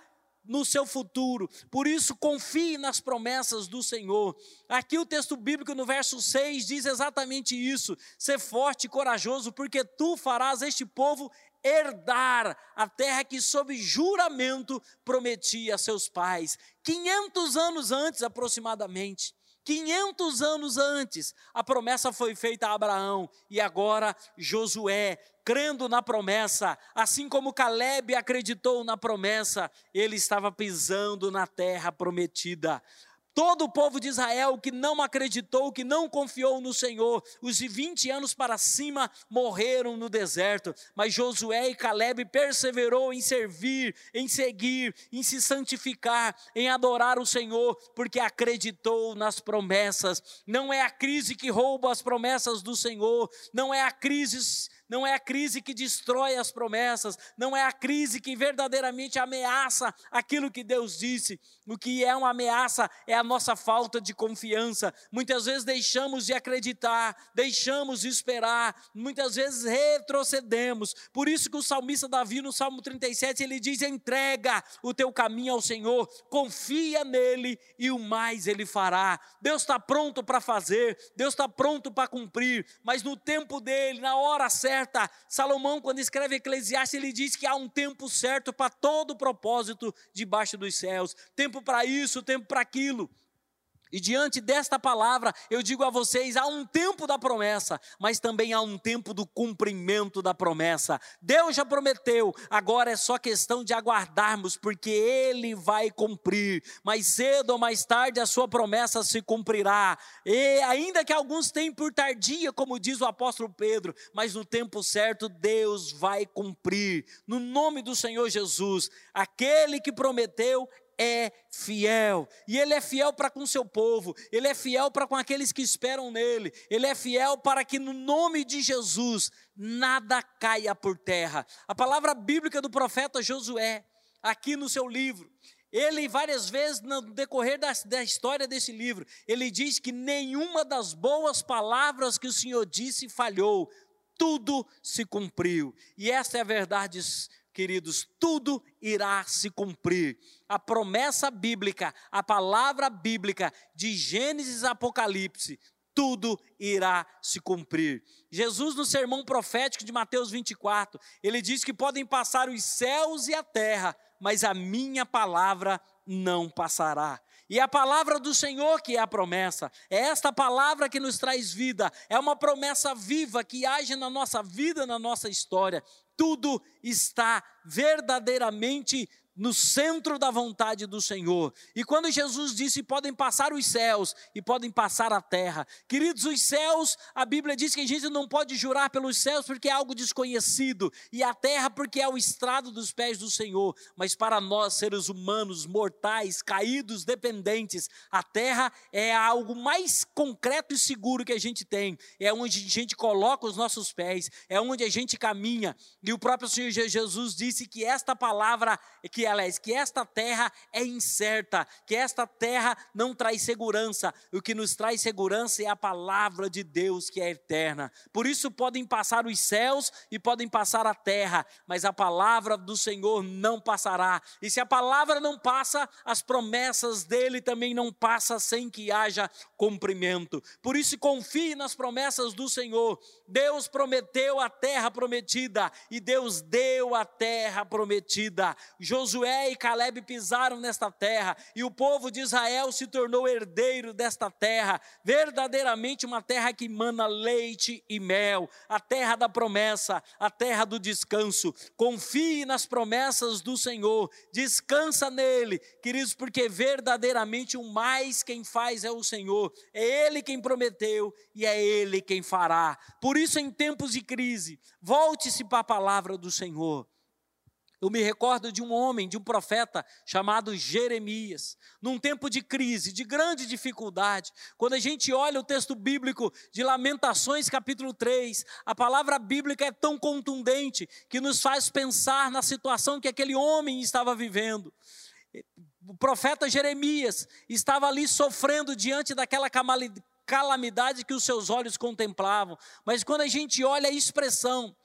no seu futuro. Por isso, confie nas promessas do Senhor. Aqui o texto bíblico no verso 6 diz exatamente isso: ser forte e corajoso, porque tu farás este povo herdar a terra que, sob juramento, prometia a seus pais. 500 anos antes, aproximadamente. 500 anos antes, a promessa foi feita a Abraão e agora Josué, crendo na promessa, assim como Caleb acreditou na promessa, ele estava pisando na terra prometida. Todo o povo de Israel que não acreditou, que não confiou no Senhor, os de 20 anos para cima morreram no deserto. Mas Josué e Caleb perseverou em servir, em seguir, em se santificar, em adorar o Senhor, porque acreditou nas promessas. Não é a crise que rouba as promessas do Senhor, não é a crise não é a crise que destrói as promessas, não é a crise que verdadeiramente ameaça aquilo que Deus disse. O que é uma ameaça é a nossa falta de confiança. Muitas vezes deixamos de acreditar, deixamos de esperar, muitas vezes retrocedemos. Por isso que o salmista Davi, no Salmo 37, ele diz: entrega o teu caminho ao Senhor, confia nele e o mais ele fará. Deus está pronto para fazer, Deus está pronto para cumprir, mas no tempo dele, na hora certa, certa. Salomão, quando escreve Eclesiastes, ele diz que há um tempo certo para todo propósito debaixo dos céus. Tempo para isso, tempo para aquilo. E diante desta palavra, eu digo a vocês: há um tempo da promessa, mas também há um tempo do cumprimento da promessa. Deus já prometeu, agora é só questão de aguardarmos, porque Ele vai cumprir. Mais cedo ou mais tarde, a sua promessa se cumprirá. E ainda que alguns tenham por tardia, como diz o apóstolo Pedro, mas no tempo certo, Deus vai cumprir. No nome do Senhor Jesus, aquele que prometeu é fiel. E ele é fiel para com seu povo, ele é fiel para com aqueles que esperam nele, ele é fiel para que no nome de Jesus nada caia por terra. A palavra bíblica do profeta Josué, aqui no seu livro, ele várias vezes no decorrer da, da história desse livro, ele diz que nenhuma das boas palavras que o Senhor disse falhou, tudo se cumpriu. E essa é a verdade queridos, tudo irá se cumprir. A promessa bíblica, a palavra bíblica de Gênesis a Apocalipse, tudo irá se cumprir. Jesus, no sermão profético de Mateus 24, ele diz que podem passar os céus e a terra, mas a minha palavra não passará. E a palavra do Senhor que é a promessa, é esta palavra que nos traz vida, é uma promessa viva que age na nossa vida, na nossa história. Tudo está verdadeiramente no centro da vontade do Senhor. E quando Jesus disse: podem passar os céus e podem passar a terra. Queridos, os céus, a Bíblia diz que a gente não pode jurar pelos céus porque é algo desconhecido, e a terra porque é o estrado dos pés do Senhor. Mas para nós, seres humanos, mortais, caídos, dependentes, a terra é algo mais concreto e seguro que a gente tem. É onde a gente coloca os nossos pés, é onde a gente caminha. E o próprio Senhor Jesus disse que esta palavra que aliás, que esta terra é incerta, que esta terra não traz segurança. O que nos traz segurança é a palavra de Deus que é eterna. Por isso podem passar os céus e podem passar a terra, mas a palavra do Senhor não passará. E se a palavra não passa, as promessas dele também não passam sem que haja cumprimento. Por isso confie nas promessas do Senhor. Deus prometeu a terra prometida e Deus deu a terra prometida. Josué Josué e Caleb pisaram nesta terra e o povo de Israel se tornou herdeiro desta terra, verdadeiramente uma terra que mana leite e mel, a terra da promessa, a terra do descanso. Confie nas promessas do Senhor, descansa nele, queridos, porque verdadeiramente o mais quem faz é o Senhor, é Ele quem prometeu e é Ele quem fará. Por isso, em tempos de crise, volte-se para a palavra do Senhor. Eu me recordo de um homem, de um profeta chamado Jeremias, num tempo de crise, de grande dificuldade. Quando a gente olha o texto bíblico de Lamentações, capítulo 3, a palavra bíblica é tão contundente que nos faz pensar na situação que aquele homem estava vivendo. O profeta Jeremias estava ali sofrendo diante daquela calamidade que os seus olhos contemplavam, mas quando a gente olha a expressão,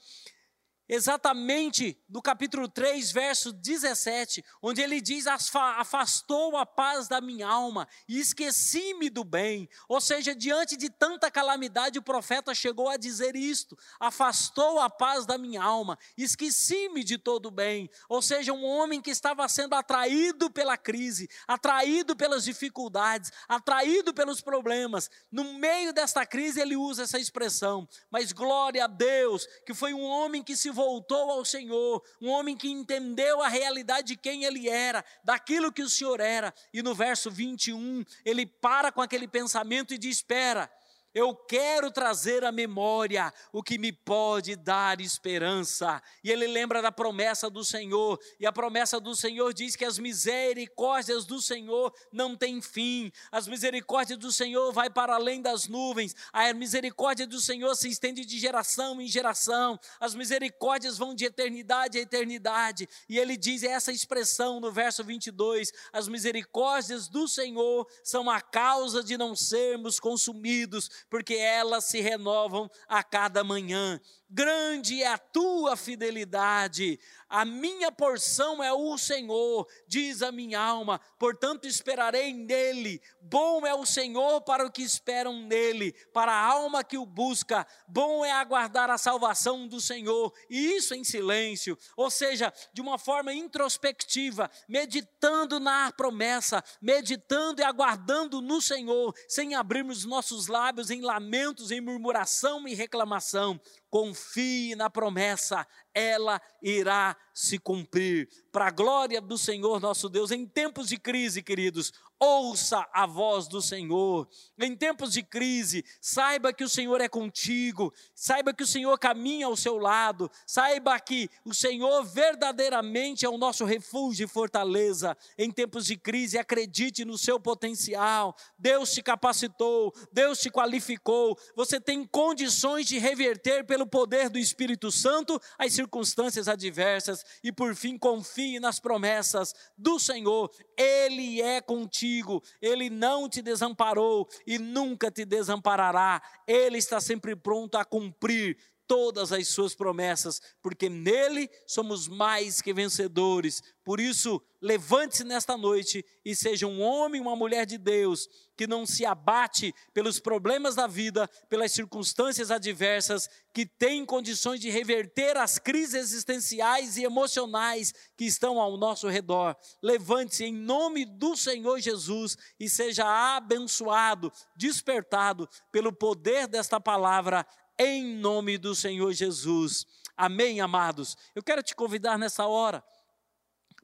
exatamente no capítulo 3, verso 17, onde ele diz: Afastou a paz da minha alma e esqueci-me do bem. Ou seja, diante de tanta calamidade, o profeta chegou a dizer isto: Afastou a paz da minha alma, esqueci-me de todo o bem. Ou seja, um homem que estava sendo atraído pela crise, atraído pelas dificuldades, atraído pelos problemas. No meio desta crise, ele usa essa expressão. Mas glória a Deus, que foi um homem que se voltou voltou ao Senhor, um homem que entendeu a realidade de quem ele era, daquilo que o Senhor era. E no verso 21, ele para com aquele pensamento e diz: Espera, eu quero trazer à memória o que me pode dar esperança. E ele lembra da promessa do Senhor, e a promessa do Senhor diz que as misericórdias do Senhor não têm fim. As misericórdias do Senhor vai para além das nuvens. A misericórdia do Senhor se estende de geração em geração. As misericórdias vão de eternidade a eternidade. E ele diz essa expressão no verso 22: as misericórdias do Senhor são a causa de não sermos consumidos porque elas se renovam a cada manhã. Grande é a tua fidelidade. A minha porção é o Senhor, diz a minha alma, portanto esperarei nele. Bom é o Senhor para o que esperam nele, para a alma que o busca. Bom é aguardar a salvação do Senhor, e isso em silêncio, ou seja, de uma forma introspectiva, meditando na promessa, meditando e aguardando no Senhor, sem abrirmos nossos lábios em lamentos, em murmuração e reclamação. Confie na promessa, ela irá se cumprir. Para a glória do Senhor nosso Deus, em tempos de crise, queridos, ouça a voz do Senhor. Em tempos de crise, saiba que o Senhor é contigo, saiba que o Senhor caminha ao seu lado, saiba que o Senhor verdadeiramente é o nosso refúgio e fortaleza. Em tempos de crise, acredite no seu potencial. Deus te capacitou, Deus te qualificou, você tem condições de reverter pelo poder do Espírito Santo as circunstâncias adversas e, por fim, confie nas promessas do Senhor. Ele é contigo, ele não te desamparou e nunca te desamparará. Ele está sempre pronto a cumprir todas as suas promessas, porque nele somos mais que vencedores. Por isso, levante-se nesta noite e seja um homem, uma mulher de Deus, que não se abate pelos problemas da vida, pelas circunstâncias adversas, que tem condições de reverter as crises existenciais e emocionais que estão ao nosso redor. Levante-se em nome do Senhor Jesus e seja abençoado, despertado pelo poder desta palavra em nome do Senhor Jesus. Amém, amados? Eu quero te convidar nessa hora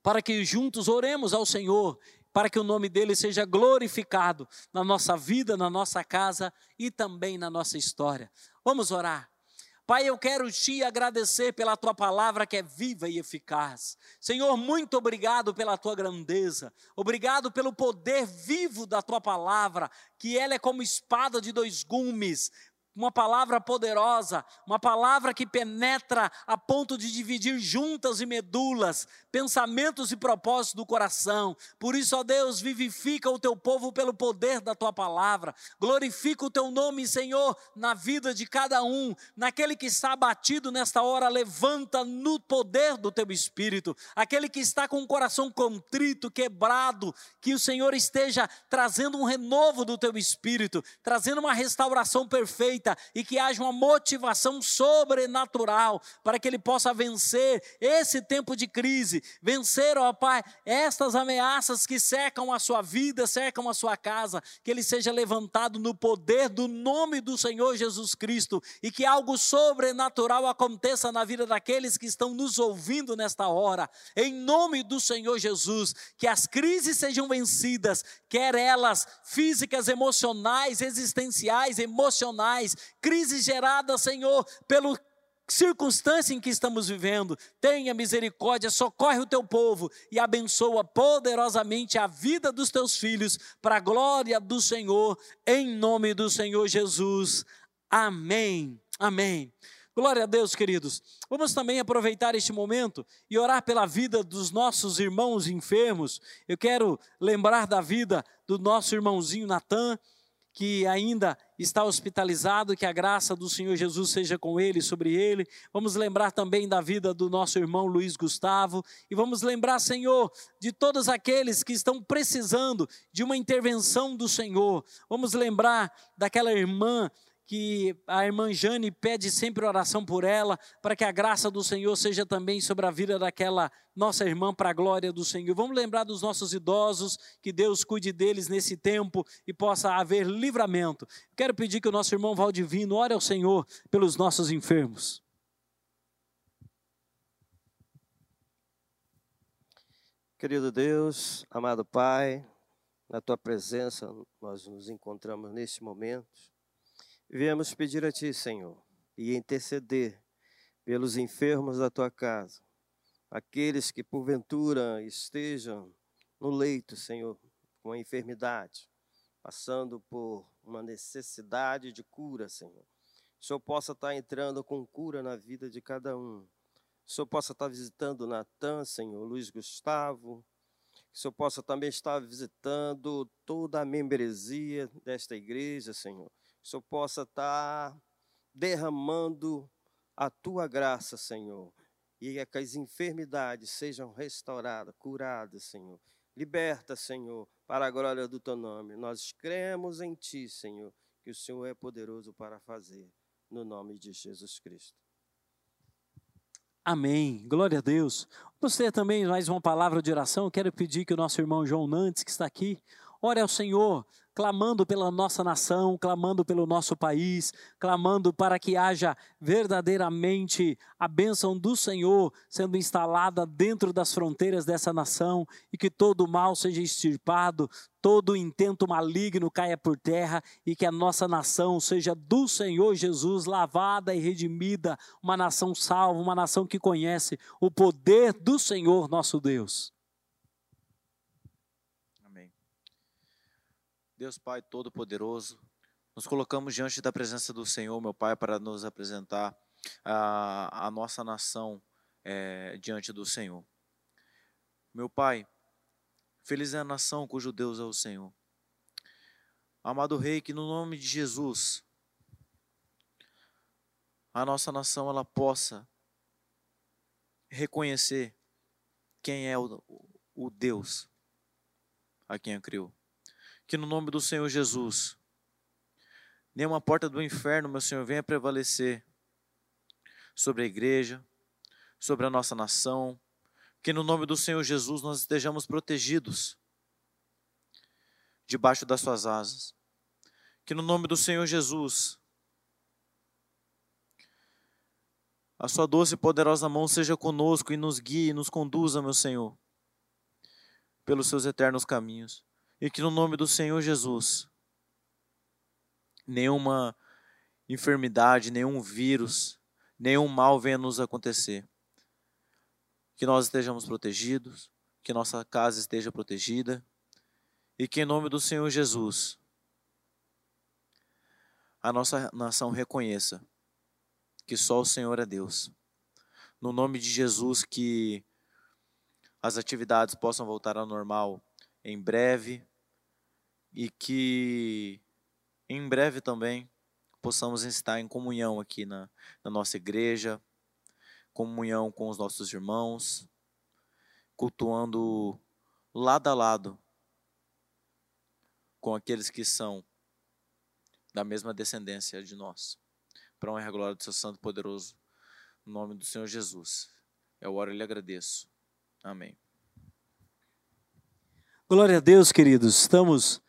para que juntos oremos ao Senhor, para que o nome dele seja glorificado na nossa vida, na nossa casa e também na nossa história. Vamos orar. Pai, eu quero te agradecer pela tua palavra que é viva e eficaz. Senhor, muito obrigado pela tua grandeza. Obrigado pelo poder vivo da tua palavra, que ela é como espada de dois gumes, uma palavra poderosa, uma palavra que penetra a ponto de dividir juntas e medulas, pensamentos e propósitos do coração. Por isso, ó Deus, vivifica o teu povo pelo poder da tua palavra. Glorifica o teu nome, Senhor, na vida de cada um. Naquele que está abatido nesta hora, levanta no poder do teu espírito. Aquele que está com o coração contrito, quebrado, que o Senhor esteja trazendo um renovo do teu espírito, trazendo uma restauração perfeita e que haja uma motivação sobrenatural para que ele possa vencer esse tempo de crise, vencer, ó Pai, estas ameaças que cercam a sua vida, cercam a sua casa, que ele seja levantado no poder do nome do Senhor Jesus Cristo e que algo sobrenatural aconteça na vida daqueles que estão nos ouvindo nesta hora, em nome do Senhor Jesus, que as crises sejam vencidas, quer elas físicas, emocionais, existenciais, emocionais, crise gerada, Senhor, pelo circunstância em que estamos vivendo, tenha misericórdia, socorre o teu povo e abençoa poderosamente a vida dos teus filhos, para a glória do Senhor, em nome do Senhor Jesus. Amém. Amém. Glória a Deus, queridos. Vamos também aproveitar este momento e orar pela vida dos nossos irmãos enfermos. Eu quero lembrar da vida do nosso irmãozinho Natan que ainda está hospitalizado, que a graça do Senhor Jesus seja com ele, sobre ele. Vamos lembrar também da vida do nosso irmão Luiz Gustavo e vamos lembrar, Senhor, de todos aqueles que estão precisando de uma intervenção do Senhor. Vamos lembrar daquela irmã que a irmã Jane pede sempre oração por ela, para que a graça do Senhor seja também sobre a vida daquela nossa irmã, para a glória do Senhor. Vamos lembrar dos nossos idosos, que Deus cuide deles nesse tempo e possa haver livramento. Quero pedir que o nosso irmão Valdivino ore ao Senhor pelos nossos enfermos. Querido Deus, amado Pai, na tua presença nós nos encontramos neste momento Viemos pedir a Ti, Senhor, e interceder pelos enfermos da Tua casa, aqueles que porventura estejam no leito, Senhor, com a enfermidade, passando por uma necessidade de cura, Senhor. O Senhor possa estar entrando com cura na vida de cada um. O Senhor possa estar visitando Natan, Senhor, Luiz Gustavo. Que o Senhor possa também estar visitando toda a membresia desta igreja, Senhor o Senhor possa estar derramando a tua graça, Senhor, e que as enfermidades sejam restauradas, curadas, Senhor. Liberta, Senhor, para a glória do teu nome. Nós cremos em ti, Senhor, que o Senhor é poderoso para fazer, no nome de Jesus Cristo. Amém. Glória a Deus. Você também mais uma palavra de oração. Quero pedir que o nosso irmão João Nantes, que está aqui, ore ao Senhor clamando pela nossa nação, clamando pelo nosso país, clamando para que haja verdadeiramente a bênção do Senhor sendo instalada dentro das fronteiras dessa nação e que todo mal seja extirpado, todo intento maligno caia por terra e que a nossa nação seja do Senhor Jesus lavada e redimida, uma nação salva, uma nação que conhece o poder do Senhor nosso Deus. Deus Pai Todo-Poderoso, nos colocamos diante da presença do Senhor, meu Pai, para nos apresentar a, a nossa nação é, diante do Senhor. Meu Pai, feliz é a nação cujo Deus é o Senhor. Amado Rei, que no nome de Jesus, a nossa nação ela possa reconhecer quem é o, o Deus a quem a criou que no nome do Senhor Jesus, nenhuma porta do inferno, meu Senhor, venha prevalecer sobre a igreja, sobre a nossa nação, que no nome do Senhor Jesus nós estejamos protegidos debaixo das suas asas. Que no nome do Senhor Jesus, a sua doce e poderosa mão seja conosco e nos guie e nos conduza, meu Senhor, pelos seus eternos caminhos e que no nome do Senhor Jesus, nenhuma enfermidade, nenhum vírus, nenhum mal venha nos acontecer. Que nós estejamos protegidos, que nossa casa esteja protegida e que em nome do Senhor Jesus a nossa nação reconheça que só o Senhor é Deus. No nome de Jesus que as atividades possam voltar ao normal em breve e que em breve também possamos estar em comunhão aqui na, na nossa igreja, comunhão com os nossos irmãos, cultuando lado a lado com aqueles que são da mesma descendência de nós. Para honra e glória do seu santo poderoso nome do Senhor Jesus. Eu oro e lhe agradeço. Amém. Glória a Deus, queridos. Estamos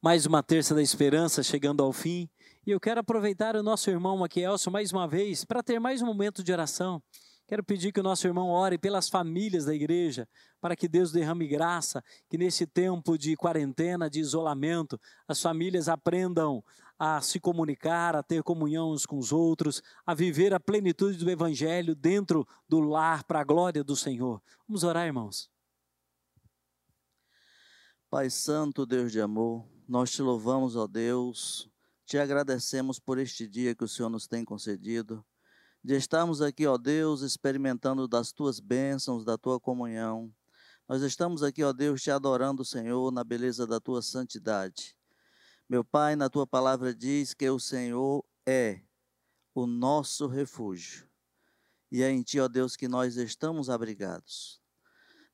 mais uma terça da esperança chegando ao fim. E eu quero aproveitar o nosso irmão Maquielso mais uma vez para ter mais um momento de oração. Quero pedir que o nosso irmão ore pelas famílias da igreja, para que Deus derrame graça, que nesse tempo de quarentena, de isolamento, as famílias aprendam a se comunicar, a ter comunhão uns com os outros, a viver a plenitude do Evangelho dentro do lar, para a glória do Senhor. Vamos orar, irmãos. Pai Santo, Deus de amor, nós te louvamos, ó Deus, te agradecemos por este dia que o Senhor nos tem concedido, de estarmos aqui, ó Deus, experimentando das tuas bênçãos, da tua comunhão. Nós estamos aqui, ó Deus, te adorando, Senhor, na beleza da tua santidade. Meu Pai, na tua palavra diz que o Senhor é o nosso refúgio. E é em ti, ó Deus, que nós estamos abrigados.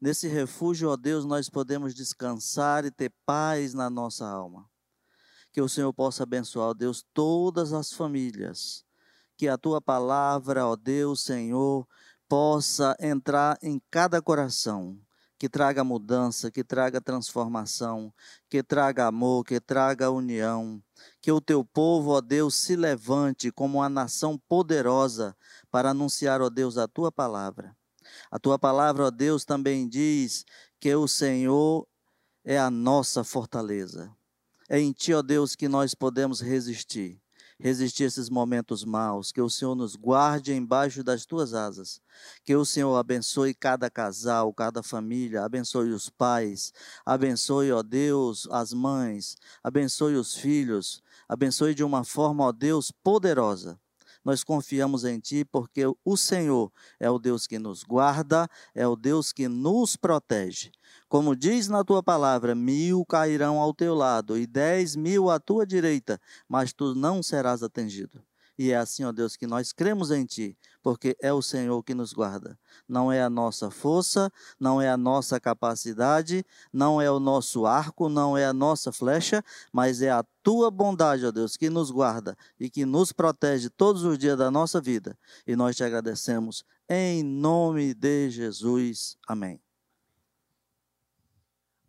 Nesse refúgio, ó Deus, nós podemos descansar e ter paz na nossa alma. Que o Senhor possa abençoar, ó Deus, todas as famílias. Que a tua palavra, ó Deus, Senhor, possa entrar em cada coração. Que traga mudança, que traga transformação, que traga amor, que traga união. Que o teu povo, ó Deus, se levante como uma nação poderosa para anunciar, ó Deus, a tua palavra a tua palavra, ó Deus, também diz que o Senhor é a nossa fortaleza. É em ti, ó Deus, que nós podemos resistir. Resistir esses momentos maus, que o Senhor nos guarde embaixo das tuas asas, que o Senhor abençoe cada casal, cada família, abençoe os pais, abençoe, ó Deus, as mães, abençoe os filhos, abençoe de uma forma, ó Deus, poderosa, nós confiamos em Ti, porque o Senhor é o Deus que nos guarda, é o Deus que nos protege. Como diz na tua palavra, mil cairão ao teu lado e dez mil à tua direita, mas tu não serás atingido. E é assim, ó Deus, que nós cremos em Ti, porque é o Senhor que nos guarda. Não é a nossa força, não é a nossa capacidade, não é o nosso arco, não é a nossa flecha, mas é a Tua bondade, ó Deus, que nos guarda e que nos protege todos os dias da nossa vida. E nós te agradecemos em nome de Jesus. Amém.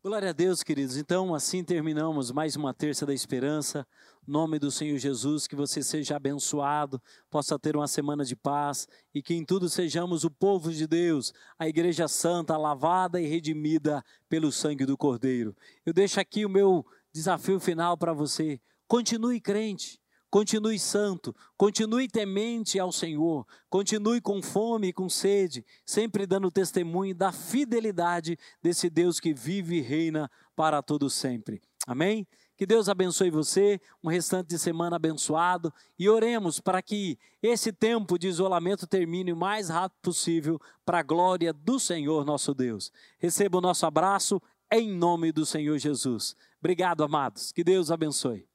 Glória a Deus, queridos. Então, assim terminamos mais uma terça da esperança. Nome do Senhor Jesus, que você seja abençoado, possa ter uma semana de paz e que em tudo sejamos o povo de Deus, a igreja santa, lavada e redimida pelo sangue do Cordeiro. Eu deixo aqui o meu desafio final para você. Continue crente. Continue santo, continue temente ao Senhor, continue com fome e com sede, sempre dando testemunho da fidelidade desse Deus que vive e reina para todo sempre. Amém? Que Deus abençoe você, um restante de semana abençoado e oremos para que esse tempo de isolamento termine o mais rápido possível para a glória do Senhor nosso Deus. Receba o nosso abraço em nome do Senhor Jesus. Obrigado, amados. Que Deus abençoe.